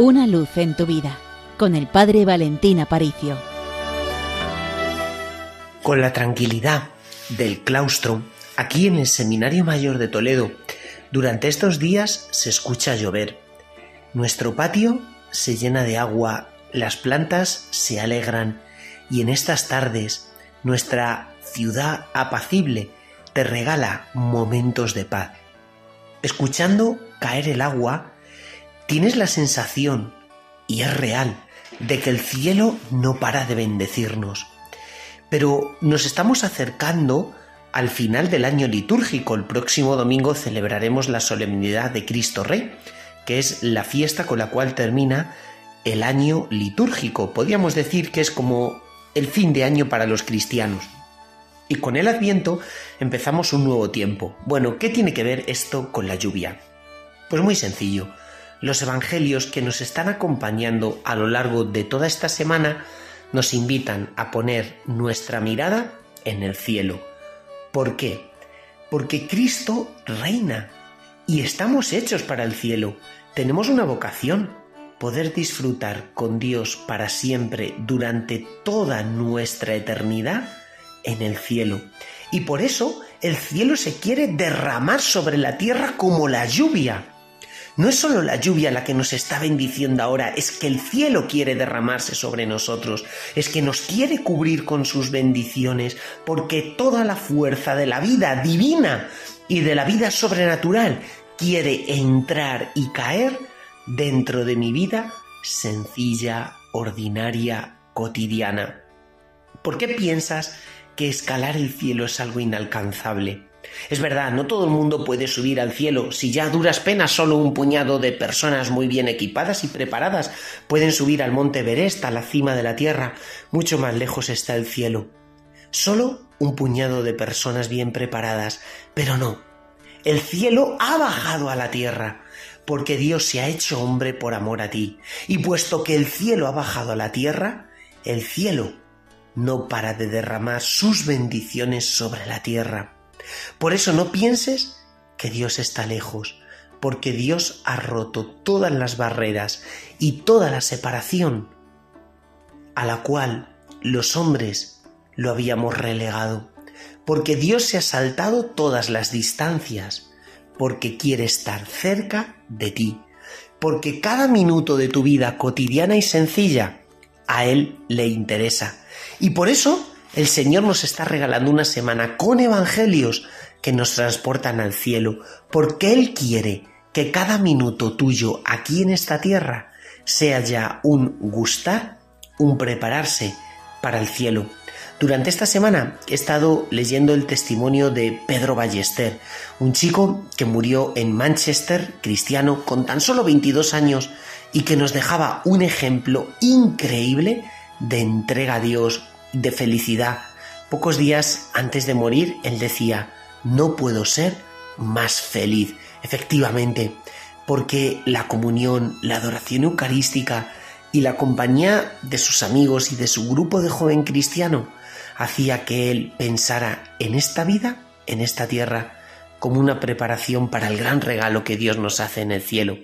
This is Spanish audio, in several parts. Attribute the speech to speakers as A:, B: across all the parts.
A: Una luz en tu vida con el Padre Valentín Aparicio.
B: Con la tranquilidad del claustro, aquí en el Seminario Mayor de Toledo, durante estos días se escucha llover. Nuestro patio se llena de agua, las plantas se alegran y en estas tardes nuestra ciudad apacible te regala momentos de paz. Escuchando caer el agua, tienes la sensación, y es real, de que el cielo no para de bendecirnos. Pero nos estamos acercando al final del año litúrgico. El próximo domingo celebraremos la solemnidad de Cristo Rey, que es la fiesta con la cual termina el año litúrgico. Podríamos decir que es como el fin de año para los cristianos. Y con el adviento empezamos un nuevo tiempo. Bueno, ¿qué tiene que ver esto con la lluvia? Pues muy sencillo. Los evangelios que nos están acompañando a lo largo de toda esta semana nos invitan a poner nuestra mirada en el cielo. ¿Por qué? Porque Cristo reina y estamos hechos para el cielo. Tenemos una vocación, poder disfrutar con Dios para siempre durante toda nuestra eternidad en el cielo. Y por eso el cielo se quiere derramar sobre la tierra como la lluvia. No es solo la lluvia la que nos está bendiciendo ahora, es que el cielo quiere derramarse sobre nosotros, es que nos quiere cubrir con sus bendiciones, porque toda la fuerza de la vida divina y de la vida sobrenatural quiere entrar y caer dentro de mi vida sencilla, ordinaria, cotidiana. ¿Por qué piensas que escalar el cielo es algo inalcanzable? Es verdad, no todo el mundo puede subir al cielo. Si ya duras penas solo un puñado de personas muy bien equipadas y preparadas pueden subir al monte Everest, a la cima de la Tierra, mucho más lejos está el cielo. Solo un puñado de personas bien preparadas. Pero no. El cielo ha bajado a la tierra, porque Dios se ha hecho hombre por amor a ti. Y puesto que el cielo ha bajado a la tierra, el cielo no para de derramar sus bendiciones sobre la tierra. Por eso no pienses que Dios está lejos, porque Dios ha roto todas las barreras y toda la separación a la cual los hombres lo habíamos relegado, porque Dios se ha saltado todas las distancias, porque quiere estar cerca de ti, porque cada minuto de tu vida cotidiana y sencilla a Él le interesa. Y por eso el Señor nos está regalando una semana con evangelios que nos transportan al cielo, porque Él quiere que cada minuto tuyo aquí en esta tierra sea ya un gustar, un prepararse para el cielo. Durante esta semana he estado leyendo el testimonio de Pedro Ballester, un chico que murió en Manchester, cristiano, con tan solo 22 años y que nos dejaba un ejemplo increíble de entrega a Dios, de felicidad. Pocos días antes de morir, él decía, no puedo ser más feliz. Efectivamente, porque la comunión, la adoración eucarística y la compañía de sus amigos y de su grupo de joven cristiano hacía que él pensara en esta vida, en esta tierra, como una preparación para el gran regalo que Dios nos hace en el cielo.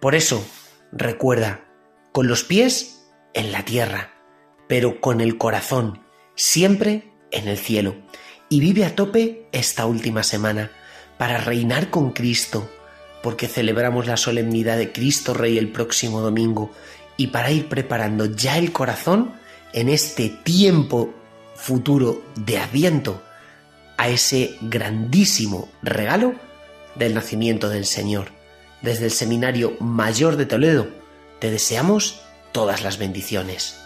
B: Por eso, recuerda, con los pies en la tierra, pero con el corazón siempre en el cielo. Y vive a tope esta última semana para reinar con Cristo, porque celebramos la solemnidad de Cristo Rey el próximo domingo y para ir preparando ya el corazón en este tiempo futuro de Adviento a ese grandísimo regalo del nacimiento del Señor. Desde el Seminario Mayor de Toledo te deseamos todas las bendiciones.